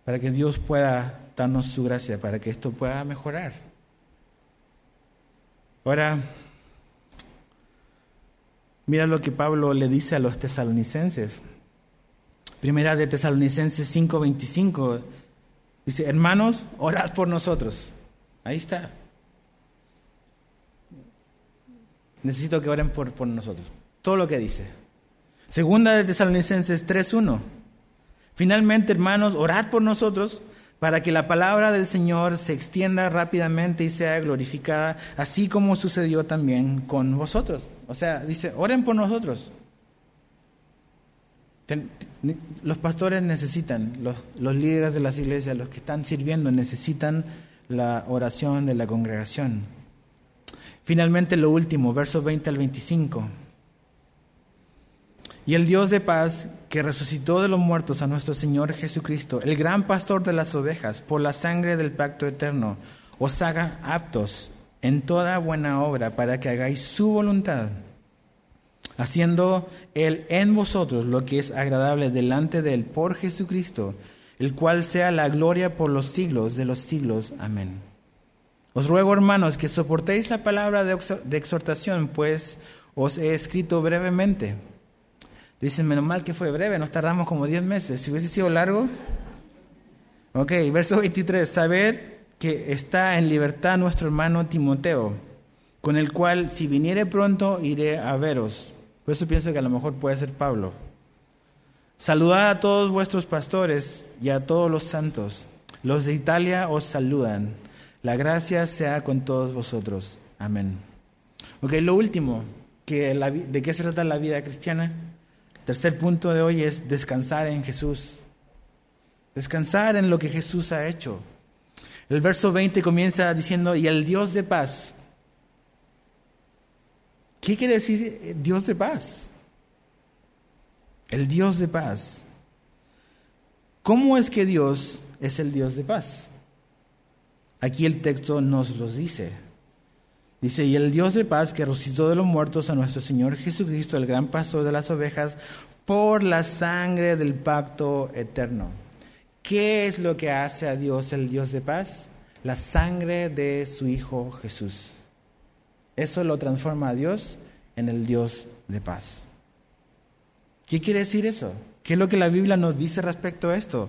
Para que Dios pueda darnos su gracia, para que esto pueda mejorar. Ahora, mira lo que Pablo le dice a los tesalonicenses. Primera de Tesalonicenses 5:25 dice, hermanos, orad por nosotros. Ahí está. Necesito que oren por, por nosotros. Todo lo que dice. Segunda de Tesalonicenses 3:1. Finalmente, hermanos, orad por nosotros para que la palabra del Señor se extienda rápidamente y sea glorificada, así como sucedió también con vosotros. O sea, dice, oren por nosotros. los pastores necesitan, los, líderes de las iglesias, los que están sirviendo, necesitan la oración de la congregación. Finalmente, lo último, versos 20 al 25. Y el Dios de paz, que resucitó de los muertos a nuestro Señor Jesucristo, el gran pastor de las ovejas, por la sangre del pacto eterno, os haga aptos en toda buena obra para que hagáis su voluntad, haciendo Él en vosotros lo que es agradable delante de Él por Jesucristo, el cual sea la gloria por los siglos de los siglos. Amén. Os ruego, hermanos, que soportéis la palabra de exhortación, pues os he escrito brevemente Dicen, menos mal que fue breve, nos tardamos como 10 meses. Si hubiese sido largo. Ok, verso 23. Sabed que está en libertad nuestro hermano Timoteo, con el cual, si viniere pronto, iré a veros. Por eso pienso que a lo mejor puede ser Pablo. Saludad a todos vuestros pastores y a todos los santos. Los de Italia os saludan. La gracia sea con todos vosotros. Amén. Ok, lo último, que ¿de qué se trata la vida cristiana? Tercer punto de hoy es descansar en Jesús. Descansar en lo que Jesús ha hecho. El verso 20 comienza diciendo, y el Dios de paz. ¿Qué quiere decir eh, Dios de paz? El Dios de paz. ¿Cómo es que Dios es el Dios de paz? Aquí el texto nos lo dice. Dice, y el Dios de paz que resucitó de los muertos a nuestro Señor Jesucristo, el gran pastor de las ovejas, por la sangre del pacto eterno. ¿Qué es lo que hace a Dios el Dios de paz? La sangre de su Hijo Jesús. Eso lo transforma a Dios en el Dios de paz. ¿Qué quiere decir eso? ¿Qué es lo que la Biblia nos dice respecto a esto?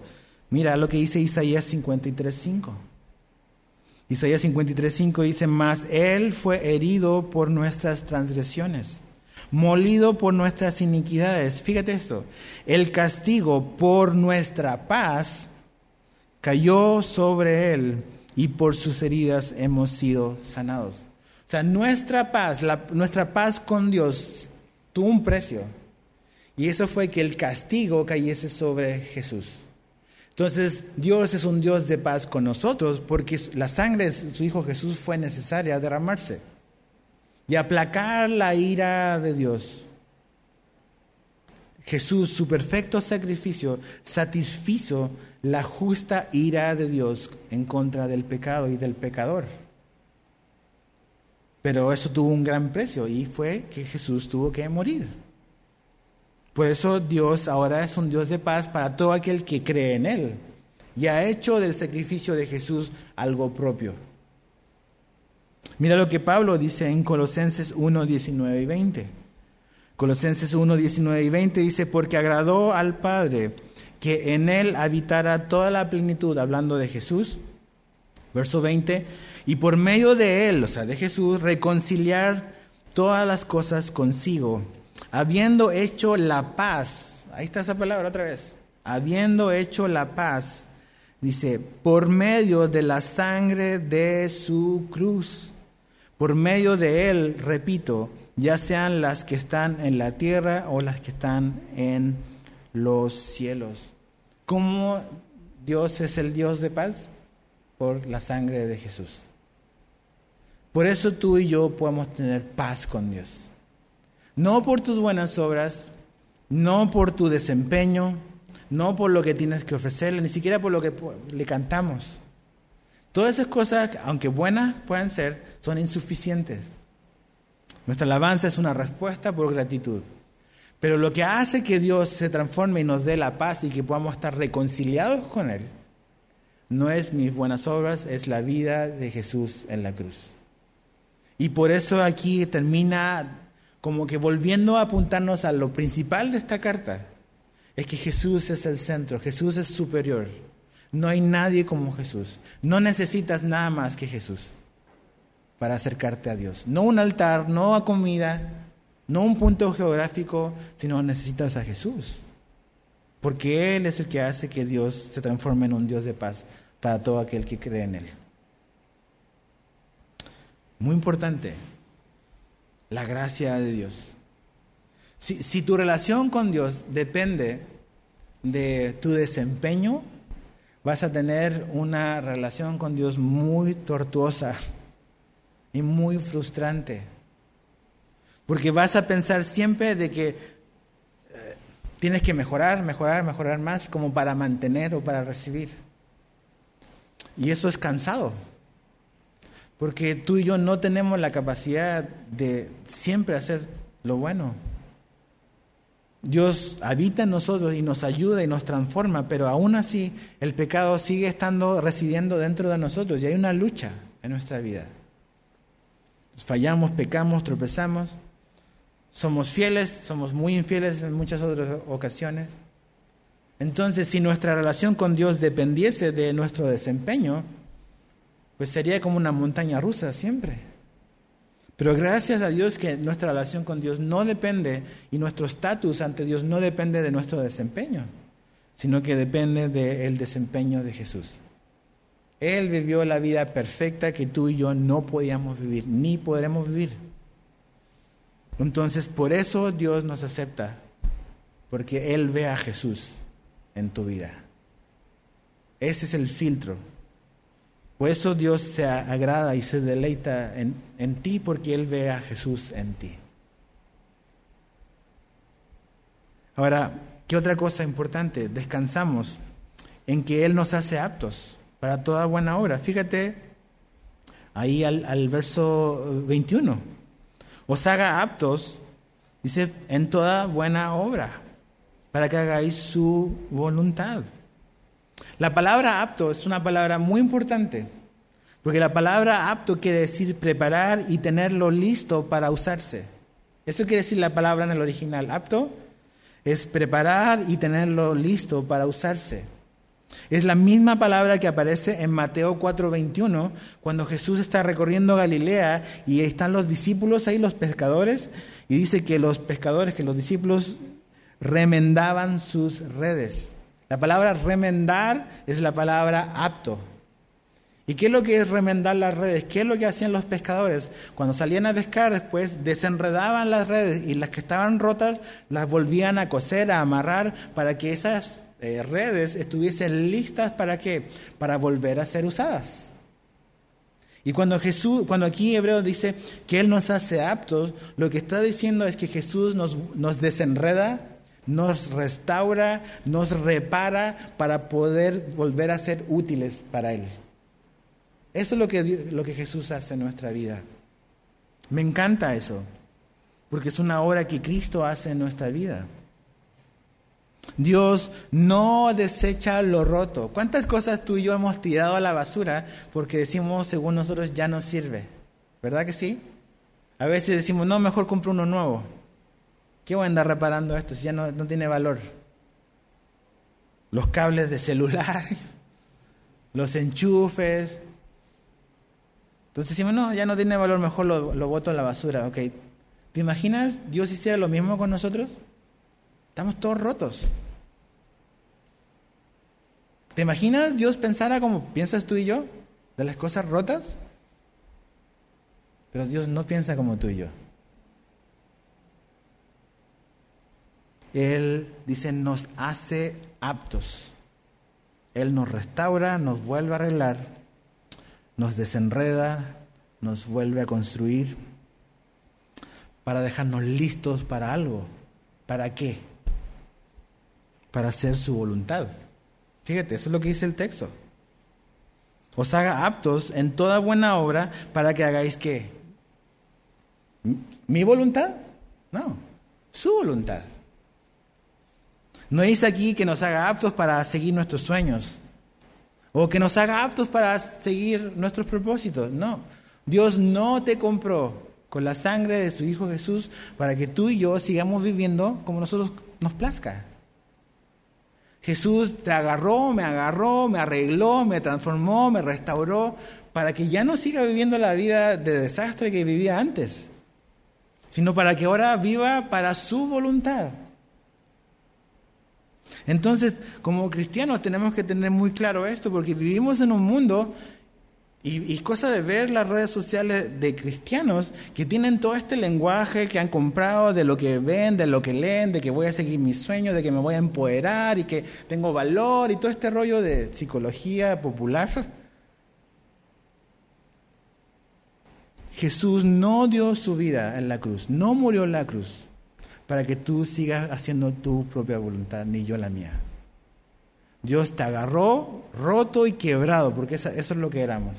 Mira lo que dice Isaías 53.5. Isaías 53.5 dice, más Él fue herido por nuestras transgresiones, molido por nuestras iniquidades. Fíjate esto, el castigo por nuestra paz cayó sobre Él y por sus heridas hemos sido sanados. O sea, nuestra paz, nuestra paz con Dios tuvo un precio. Y eso fue que el castigo cayese sobre Jesús. Entonces, Dios es un Dios de paz con nosotros porque la sangre de su Hijo Jesús fue necesaria derramarse y aplacar la ira de Dios. Jesús, su perfecto sacrificio, satisfizo la justa ira de Dios en contra del pecado y del pecador. Pero eso tuvo un gran precio y fue que Jesús tuvo que morir. Por eso Dios ahora es un Dios de paz para todo aquel que cree en Él y ha hecho del sacrificio de Jesús algo propio. Mira lo que Pablo dice en Colosenses 1, 19 y 20. Colosenses 1, 19 y 20 dice, porque agradó al Padre que en Él habitara toda la plenitud, hablando de Jesús. Verso 20, y por medio de Él, o sea, de Jesús, reconciliar todas las cosas consigo habiendo hecho la paz, ahí está esa palabra otra vez, habiendo hecho la paz, dice, por medio de la sangre de su cruz, por medio de él, repito, ya sean las que están en la tierra o las que están en los cielos. ¿Cómo Dios es el Dios de paz? Por la sangre de Jesús. Por eso tú y yo podemos tener paz con Dios. No por tus buenas obras, no por tu desempeño, no por lo que tienes que ofrecerle, ni siquiera por lo que le cantamos. Todas esas cosas, aunque buenas puedan ser, son insuficientes. Nuestra alabanza es una respuesta por gratitud. Pero lo que hace que Dios se transforme y nos dé la paz y que podamos estar reconciliados con Él, no es mis buenas obras, es la vida de Jesús en la cruz. Y por eso aquí termina como que volviendo a apuntarnos a lo principal de esta carta, es que Jesús es el centro, Jesús es superior. No hay nadie como Jesús. No necesitas nada más que Jesús para acercarte a Dios. No un altar, no a comida, no un punto geográfico, sino necesitas a Jesús. Porque Él es el que hace que Dios se transforme en un Dios de paz para todo aquel que cree en Él. Muy importante, la gracia de Dios. Si, tu relación con Dios depende de tu desempeño, vas a tener una relación con Dios muy tortuosa y muy frustrante. Porque vas a pensar siempre de que eh, tienes que mejorar, mejorar, mejorar más como para mantener o para recibir. Y eso es cansado. Porque tú y yo no tenemos la capacidad de siempre hacer lo bueno. Dios habita en nosotros y nos ayuda y nos transforma, pero aún así el pecado sigue estando residiendo dentro de nosotros y hay una lucha en nuestra vida. Fallamos, pecamos, tropezamos, somos fieles, somos muy infieles en muchas otras ocasiones. Entonces, si nuestra relación con Dios dependiese de nuestro desempeño, pues sería como una montaña rusa siempre. Pero gracias a Dios que nuestra relación con Dios no depende y nuestro estatus ante Dios no depende de nuestro desempeño, sino que depende del desempeño de Jesús. Él vivió la vida perfecta que tú y yo no podíamos vivir, ni podremos vivir. Entonces, por eso Dios nos acepta, porque Él ve a Jesús en tu vida. Ese es el filtro. Por eso Dios se agrada y se deleita en, en ti, porque Él ve a Jesús en ti. Ahora, ¿qué otra cosa importante? Descansamos en que Él nos hace aptos para toda buena obra. Fíjate ahí al, verso 21. Os haga aptos, dice, en toda buena obra, para que hagáis su voluntad. La palabra apto es una palabra muy importante, porque la palabra apto quiere decir preparar y tenerlo listo para usarse. Eso quiere decir la palabra en el original. Apto es preparar y tenerlo listo para usarse. Es la misma palabra que aparece en Mateo 4:21, cuando Jesús está recorriendo Galilea y están los discípulos ahí, los pescadores, y dice que los pescadores, que los discípulos remendaban sus redes. La palabra remendar es la palabra apto. ¿Y qué es lo que es remendar las redes? ¿Qué es lo que hacían los pescadores? Cuando salían a pescar después, desenredaban las redes y las que estaban rotas las volvían a coser, a amarrar, para que esas eh, redes estuviesen listas para qué? Para volver a ser usadas. Y cuando Jesús, cuando aquí Hebreo dice que Él nos hace aptos, lo que está diciendo es que Jesús nos, nos desenreda, nos restaura, nos repara para poder volver a ser útiles para Él. Eso es lo que, lo que Jesús hace en nuestra vida. Me encanta eso, porque es una obra que Cristo hace en nuestra vida. Dios no desecha lo roto. ¿Cuántas cosas tú y yo hemos tirado a la basura porque decimos, según nosotros, ya no sirve? ¿Verdad que sí? A veces decimos, no, mejor compro uno nuevo. ¿Qué voy a andar reparando esto si ya no, tiene valor? Los cables de celular, los enchufes. Entonces decimos, no, ya no tiene valor, mejor lo, lo boto a la basura. Ok, ¿te imaginas Dios hiciera lo mismo con nosotros? Estamos todos rotos. ¿Te imaginas Dios pensara como piensas tú y yo? De las cosas rotas. Pero Dios no piensa como tú y yo. Él dice, nos hace aptos. Él nos restaura, nos vuelve a arreglar, nos desenreda, nos vuelve a construir para dejarnos listos para algo. ¿Para qué? para hacer su voluntad. Fíjate, eso es lo que dice el texto. Os haga aptos en toda buena obra para que hagáis qué. ¿Mi voluntad? No, su voluntad. No dice aquí que nos haga aptos para seguir nuestros sueños o que nos haga aptos para seguir nuestros propósitos. No, Dios no te compró con la sangre de su Hijo Jesús para que tú y yo sigamos viviendo como nosotros nos plazca. Jesús te agarró, me agarró, me arregló, me transformó, me restauró, para que ya no siga viviendo la vida de desastre que vivía antes, sino para que ahora viva para su voluntad. Entonces, como cristianos tenemos que tener muy claro esto, porque vivimos en un mundo y, cosa de ver las redes sociales de cristianos que tienen todo este lenguaje que han comprado de lo que ven, de lo que leen, de que voy a seguir mis sueños, de que me voy a empoderar y que tengo valor y todo este rollo de psicología popular. Jesús no dio su vida en la cruz, no murió en la cruz para que tú sigas haciendo tu propia voluntad, ni yo la mía. Dios te agarró roto y quebrado, porque eso es lo que éramos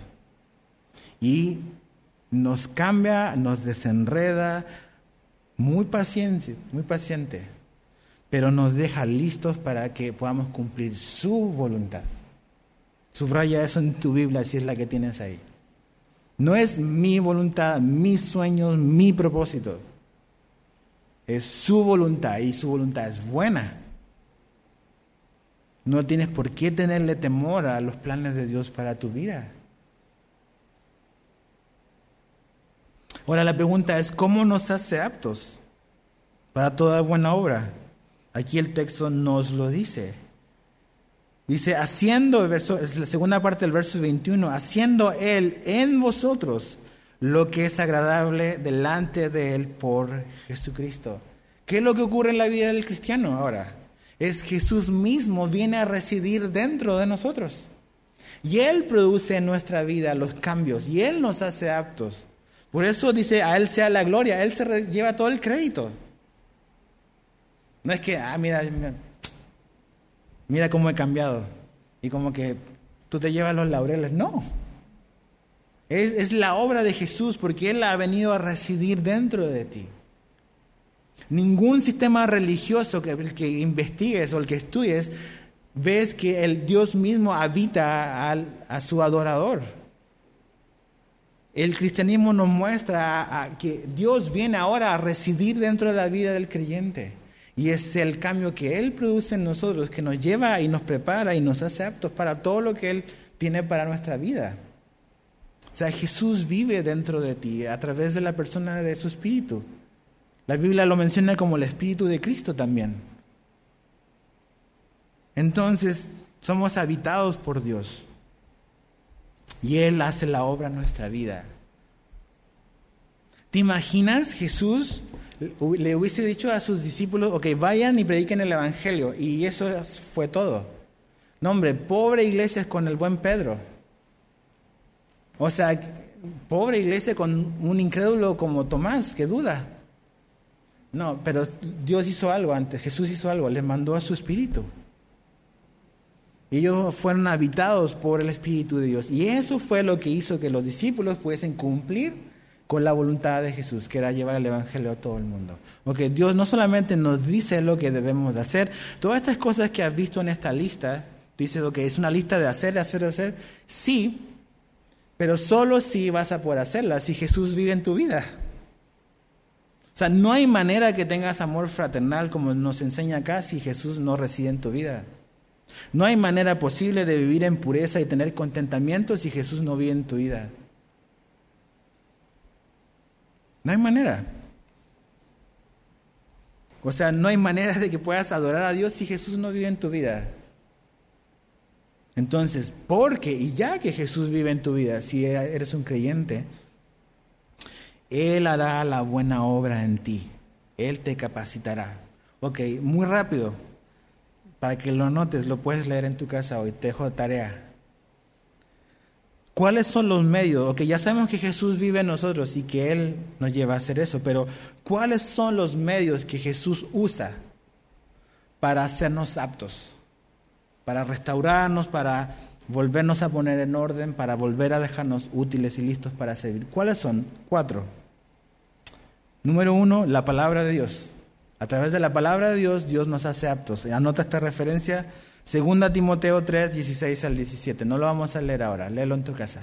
y nos cambia, nos desenreda, muy paciente, muy paciente, pero nos deja listos para que podamos cumplir su voluntad. Subraya eso en tu Biblia si es la que tienes ahí. No es mi voluntad, mis sueños, mi propósito. Es su voluntad y su voluntad es buena. No tienes por qué tenerle temor a los planes de Dios para tu vida. Ahora la pregunta es, ¿cómo nos hace aptos para toda buena obra? Aquí el texto nos lo dice. Dice, haciendo, verso, es la segunda parte del verso 21, haciendo Él en vosotros lo que es agradable delante de Él por Jesucristo. ¿Qué es lo que ocurre en la vida del cristiano ahora? Es Jesús mismo viene a residir dentro de nosotros. Y Él produce en nuestra vida los cambios y Él nos hace aptos. Por eso dice, a Él sea la gloria, Él se lleva todo el crédito. No es que, ah, mira, mira, cómo he cambiado. Y como que tú te llevas los laureles. No. Es, la obra de Jesús porque Él ha venido a residir dentro de ti. Ningún sistema religioso que, que investigues o el que estudies, ves que el Dios mismo habita a su adorador. El cristianismo nos muestra que Dios viene ahora a residir dentro de la vida del creyente. Y es el cambio que Él produce en nosotros, que nos lleva y nos prepara y nos hace aptos para todo lo que Él tiene para nuestra vida. O sea, Jesús vive dentro de ti a través de la persona de su Espíritu. La Biblia lo menciona como el Espíritu de Cristo también. Entonces, somos habitados por Dios. Y Él hace la obra en nuestra vida. ¿Te imaginas Jesús le hubiese dicho a sus discípulos, ok, vayan y prediquen el Evangelio? Y eso fue todo. No, hombre, pobre iglesia con el buen Pedro. O sea, pobre iglesia con un incrédulo como Tomás, que duda. No, pero Dios hizo algo antes, Jesús hizo algo, les mandó a su espíritu. Ellos fueron habitados por el Espíritu de Dios. Y eso fue lo que hizo que los discípulos pudiesen cumplir con la voluntad de Jesús, que era llevar el Evangelio a todo el mundo. Porque Dios no solamente nos dice lo que debemos de hacer, todas estas cosas que has visto en esta lista, dice lo que es una lista de hacer, hacer, hacer, sí, pero solo si vas a poder hacerlas, si Jesús vive en tu vida. O sea, no hay manera que tengas amor fraternal como nos enseña acá si Jesús no reside en tu vida. No hay manera posible de vivir en pureza y tener contentamiento si Jesús no vive en tu vida. No hay manera. O sea, no hay manera de que puedas adorar a Dios si Jesús no vive en tu vida. Entonces, porque y ya que Jesús vive en tu vida, si eres un creyente, Él hará la buena obra en ti. Él te capacitará. Ok, muy rápido. Para que lo notes, lo puedes leer en tu casa hoy, te dejo tarea. ¿Cuáles son los medios? Ok, ya sabemos que Jesús vive en nosotros y que Él nos lleva a hacer eso, pero ¿cuáles son los medios que Jesús usa para hacernos aptos? Para restaurarnos, para volvernos a poner en orden, para volver a dejarnos útiles y listos para servir. ¿Cuáles son? Cuatro. Número uno, la palabra de Dios. A través de la palabra de Dios, Dios nos hace aptos. Anota esta referencia, 2 Timoteo 3, 16 al 17. No lo vamos a leer ahora, léelo en tu casa.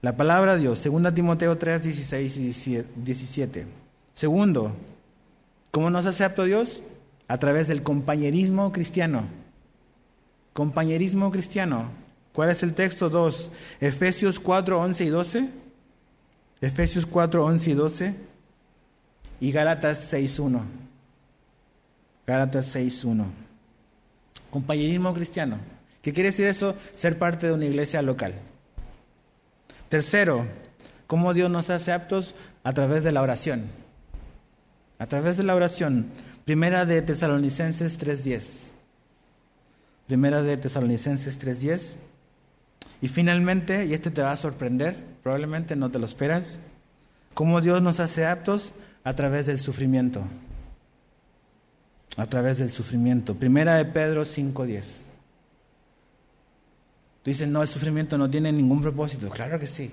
La palabra de Dios, 2 Timoteo 3, 16 y 17. Segundo, ¿cómo nos hace apto Dios? a través del compañerismo cristiano. Compañerismo cristiano. ¿Cuál es el texto 2? Efesios 4, 11 y 12. Efesios 4, 11 y 12. Y Gálatas 6, 1. Gálatas 6, 1. Compañerismo cristiano. ¿Qué quiere decir eso? Ser parte de una iglesia local. Tercero, ¿cómo Dios nos hace aptos? A través de la oración. A través de la oración. Primera de Tesalonicenses 3.10. Primera de Tesalonicenses 3.10. Y finalmente, y este te va a sorprender, probablemente no te lo esperas, cómo Dios nos hace aptos a través del sufrimiento. A través del sufrimiento. Primera de Pedro 5.10. Tú dices, no, el sufrimiento no tiene ningún propósito. Claro que sí.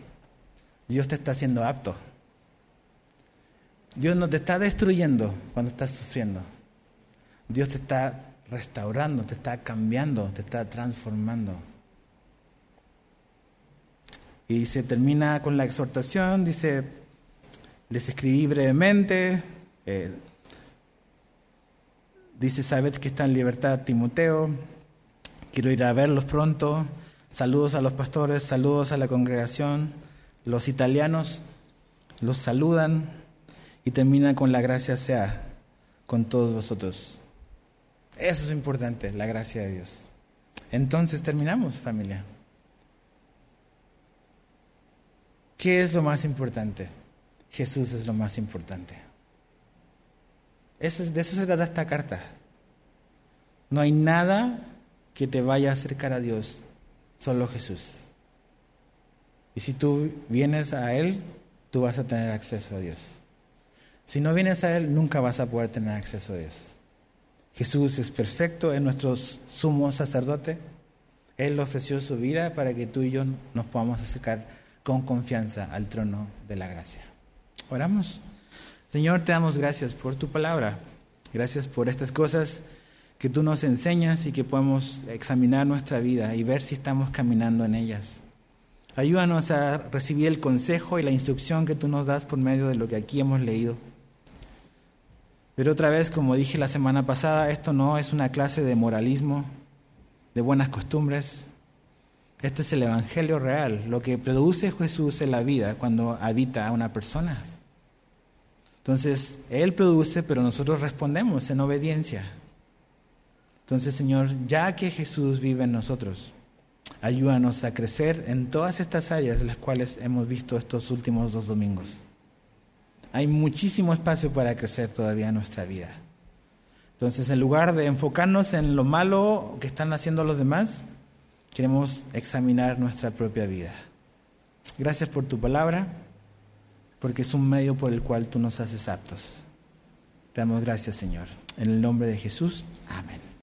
Dios te está haciendo apto. Dios no te está destruyendo cuando estás sufriendo. Dios te está restaurando, te está cambiando, te está transformando. Y se termina con la exhortación, dice, les escribí brevemente, eh, dice, sabed que está en libertad Timoteo, quiero ir a verlos pronto, Saludos a los pastores, saludos a la congregación. Los italianos los saludan y terminan con la gracia sea con todos vosotros. Eso es importante, la gracia de Dios. Entonces terminamos, familia. ¿Qué es lo más importante? Jesús es lo más importante. Eso, de eso se trata esta carta. No hay nada que te vaya a acercar a Dios solo Jesús. Y si tú vienes a Él, tú vas a tener acceso a Dios. Si no vienes a Él, nunca vas a poder tener acceso a Dios. Jesús es perfecto, es nuestro sumo sacerdote. Él ofreció su vida para que tú y yo nos podamos acercar con confianza al trono de la gracia. Oramos. Señor, te damos gracias por tu palabra. Gracias por estas cosas que tú nos enseñas y que podemos examinar nuestra vida y ver si estamos caminando en ellas. Ayúdanos a recibir el consejo y la instrucción que tú nos das por medio de lo que aquí hemos leído. Pero otra vez, como dije la semana pasada, esto no es una clase de moralismo, de buenas costumbres. Esto es el Evangelio real, lo que produce Jesús en la vida cuando habita a una persona. Entonces, Él produce, pero nosotros respondemos en obediencia. Entonces, Señor, ya que Jesús vive en nosotros, ayúdanos a crecer en todas estas áreas las cuales hemos visto estos últimos dos domingos. Hay muchísimo espacio para crecer todavía en nuestra vida. Entonces, en lugar de enfocarnos en lo malo que están haciendo los demás, queremos examinar nuestra propia vida. Gracias por tu palabra, porque es un medio por el cual tú nos haces aptos. Te damos gracias, Señor. En el nombre de Jesús, amén.